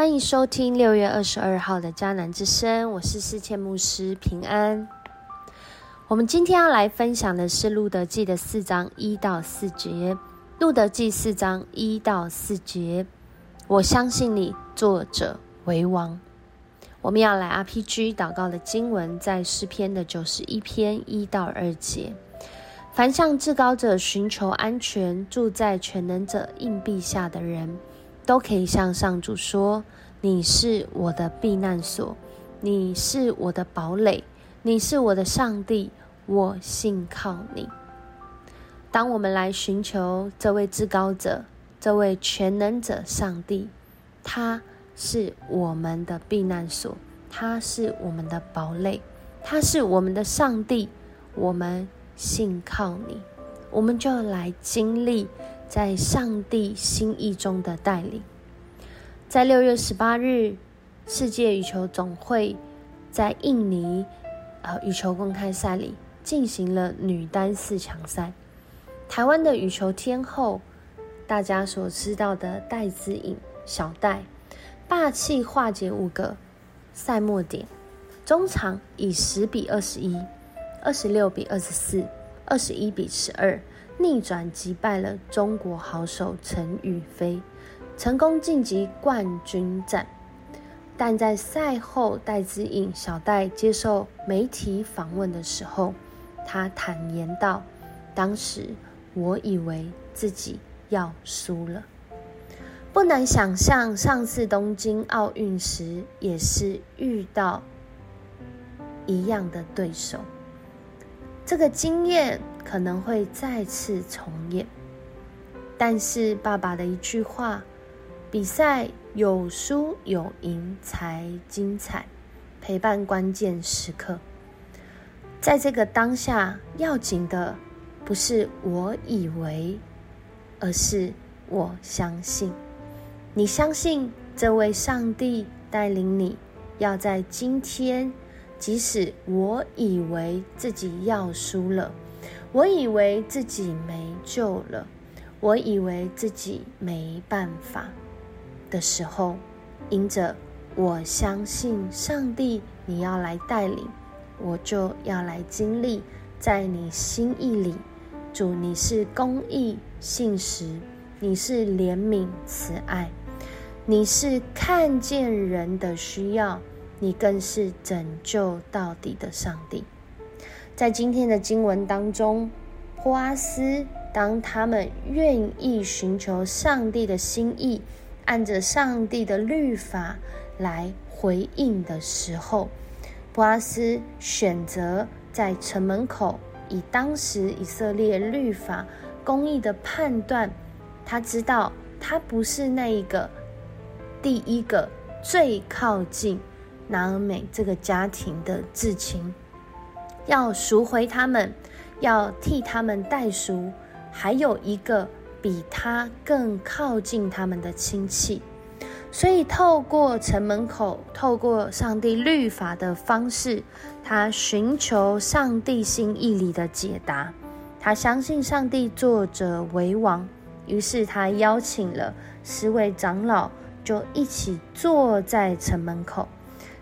欢迎收听六月二十二号的迦南之声，我是世谦牧师平安。我们今天要来分享的是路德记的四章一到四节。路德记四章一到四节，我相信你，作者为王。我们要来 RPG 祷告的经文，在诗篇的九十一篇一到二节。凡向至高者寻求安全、住在全能者硬币下的人。都可以向上主说：“你是我的避难所，你是我的堡垒，你是我的上帝，我信靠你。”当我们来寻求这位至高者、这位全能者上帝，他是我们的避难所，他是我们的堡垒，他是我们的上帝，我们信靠你，我们就来经历。在上帝心意中的带领，在六月十八日，世界羽球总会在印尼呃羽球公开赛里进行了女单四强赛。台湾的羽球天后，大家所知道的戴资颖小戴，霸气化解五个赛末点，中场以十比二十一、二十六比二十四、二十一比十二。逆转击败了中国好手陈雨菲，成功晋级冠军战。但在赛后，戴资颖小戴接受媒体访问的时候，他坦言道：“当时我以为自己要输了。不难想象，上次东京奥运时也是遇到一样的对手。这个经验。”可能会再次重演，但是爸爸的一句话：“比赛有输有赢才精彩。”陪伴关键时刻，在这个当下，要紧的不是我以为，而是我相信。你相信这位上帝带领你，要在今天，即使我以为自己要输了。我以为自己没救了，我以为自己没办法的时候，因着我相信上帝，你要来带领，我就要来经历在你心意里。主，你是公义信实，你是怜悯慈爱，你是看见人的需要，你更是拯救到底的上帝。在今天的经文当中，波阿斯当他们愿意寻求上帝的心意，按着上帝的律法来回应的时候，波阿斯选择在城门口，以当时以色列律法公义的判断，他知道他不是那一个第一个最靠近拿尔美这个家庭的至亲。要赎回他们，要替他们代赎，还有一个比他更靠近他们的亲戚，所以透过城门口，透过上帝律法的方式，他寻求上帝心意里的解答。他相信上帝作者为王，于是他邀请了十位长老，就一起坐在城门口，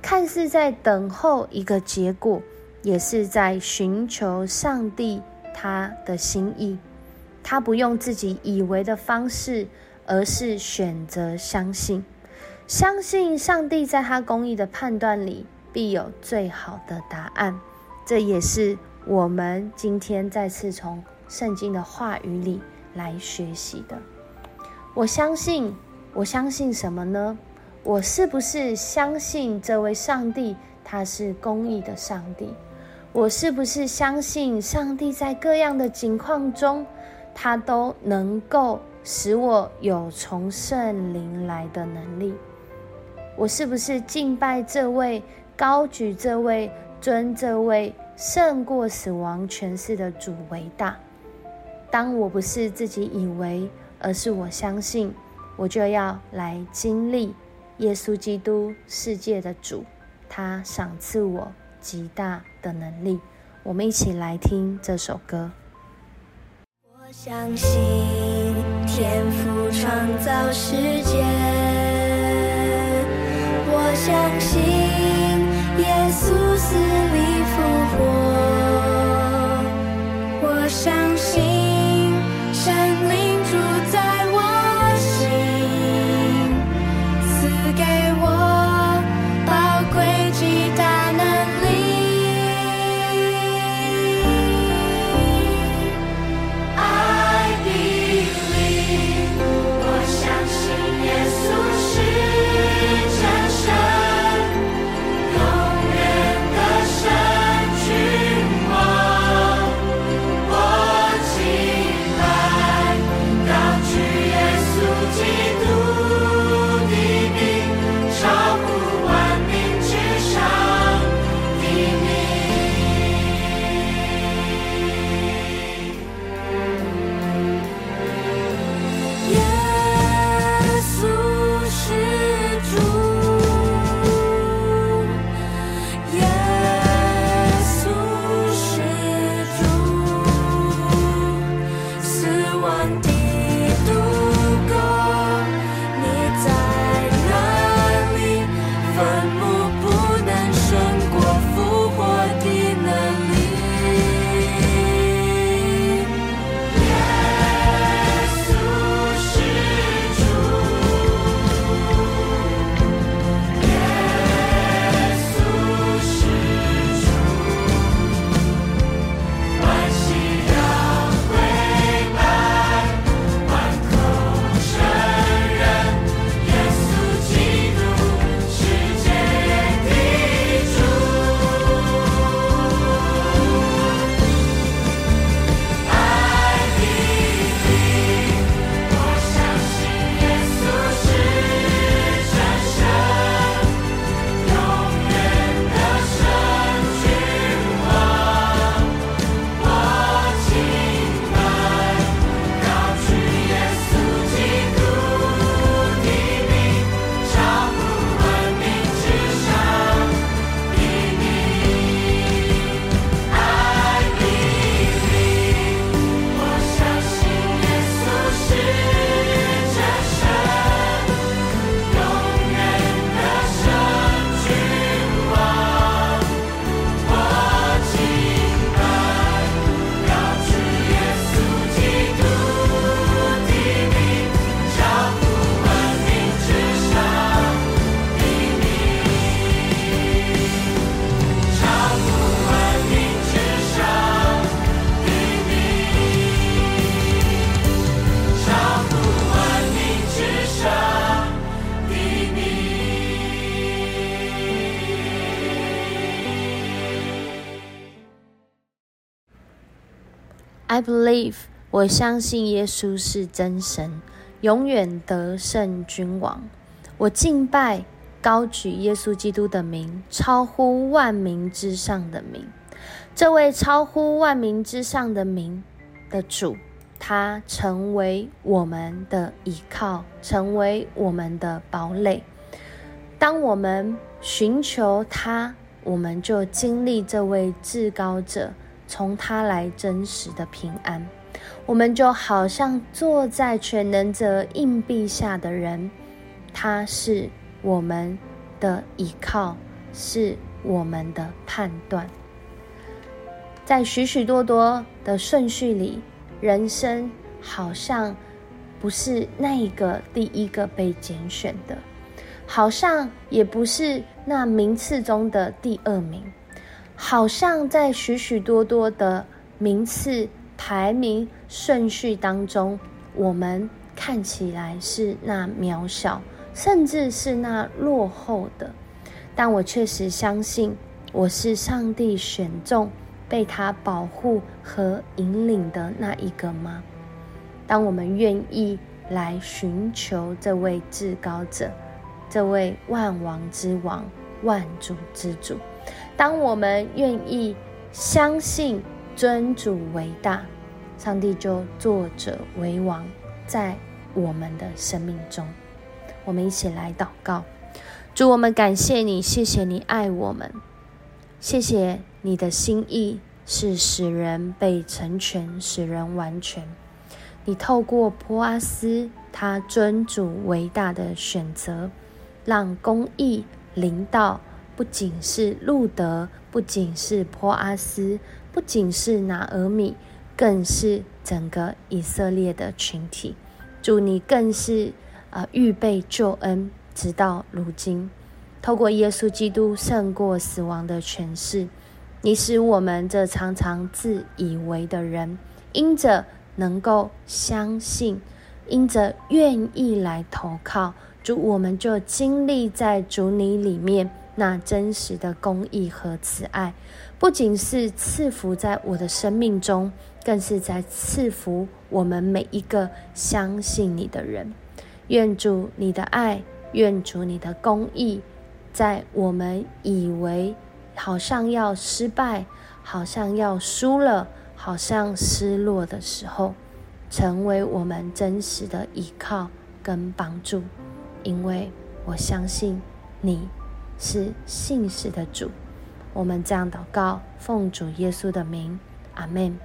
看似在等候一个结果。也是在寻求上帝他的心意，他不用自己以为的方式，而是选择相信，相信上帝在他公义的判断里必有最好的答案。这也是我们今天再次从圣经的话语里来学习的。我相信，我相信什么呢？我是不是相信这位上帝他是公义的上帝？我是不是相信上帝在各样的境况中，他都能够使我有从圣灵来的能力？我是不是敬拜这位、高举这位、尊这位胜过死亡权势的主为大？当我不是自己以为，而是我相信，我就要来经历耶稣基督世界的主，他赏赐我。极大的能力，我们一起来听这首歌。我相信天赋创造世界。我相信 I believe，我相信耶稣是真神，永远得胜君王。我敬拜，高举耶稣基督的名，超乎万民之上的名。这位超乎万民之上的名的主，他成为我们的依靠，成为我们的堡垒。当我们寻求他，我们就经历这位至高者从他来真实的平安。我们就好像坐在全能者硬币下的人，他是我们的依靠，是我们的判断。在许许多多的顺序里，人生好像不是那一个第一个被拣选的，好像也不是那名次中的第二名，好像在许许多多的名次排名顺序当中，我们看起来是那渺小，甚至是那落后的，但我确实相信我是上帝选中。被他保护和引领的那一个吗？当我们愿意来寻求这位至高者，这位万王之王、万主之主，当我们愿意相信尊主为大，上帝就作者为王，在我们的生命中。我们一起来祷告，主，我们感谢你，谢谢你爱我们，谢谢你的心意是使人被成全，使人完全。你透过波阿斯他尊主伟大的选择，让公义临到，不仅是路德，不仅是波阿斯，不仅是拿俄米，更是整个以色列的群体。主，你更是啊预备救恩，直到如今，透过耶稣基督胜过死亡的诠释，你使我们这常常自以为的人，因着能够相信，因着愿意来投靠主，我们就经历在主你里面那真实的公义和慈爱，不仅是赐福在我的生命中，更是在赐福我们每一个相信你的人。愿主你的爱，愿主你的公义，在我们以为好像要失败，好像要输了。好像失落的时候，成为我们真实的依靠跟帮助，因为我相信你是信实的主。我们这样祷告，奉主耶稣的名，阿门。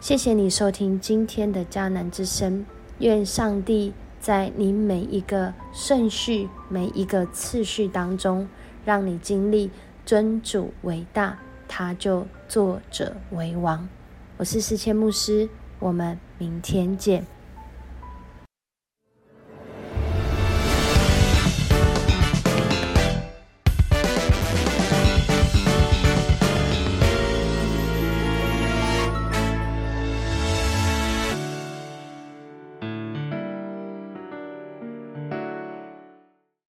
谢谢你收听今天的迦南之声。愿上帝在你每一个顺序、每一个次序当中，让你经历尊主为大，他就作者为王。我是思谦牧师，我们明天见。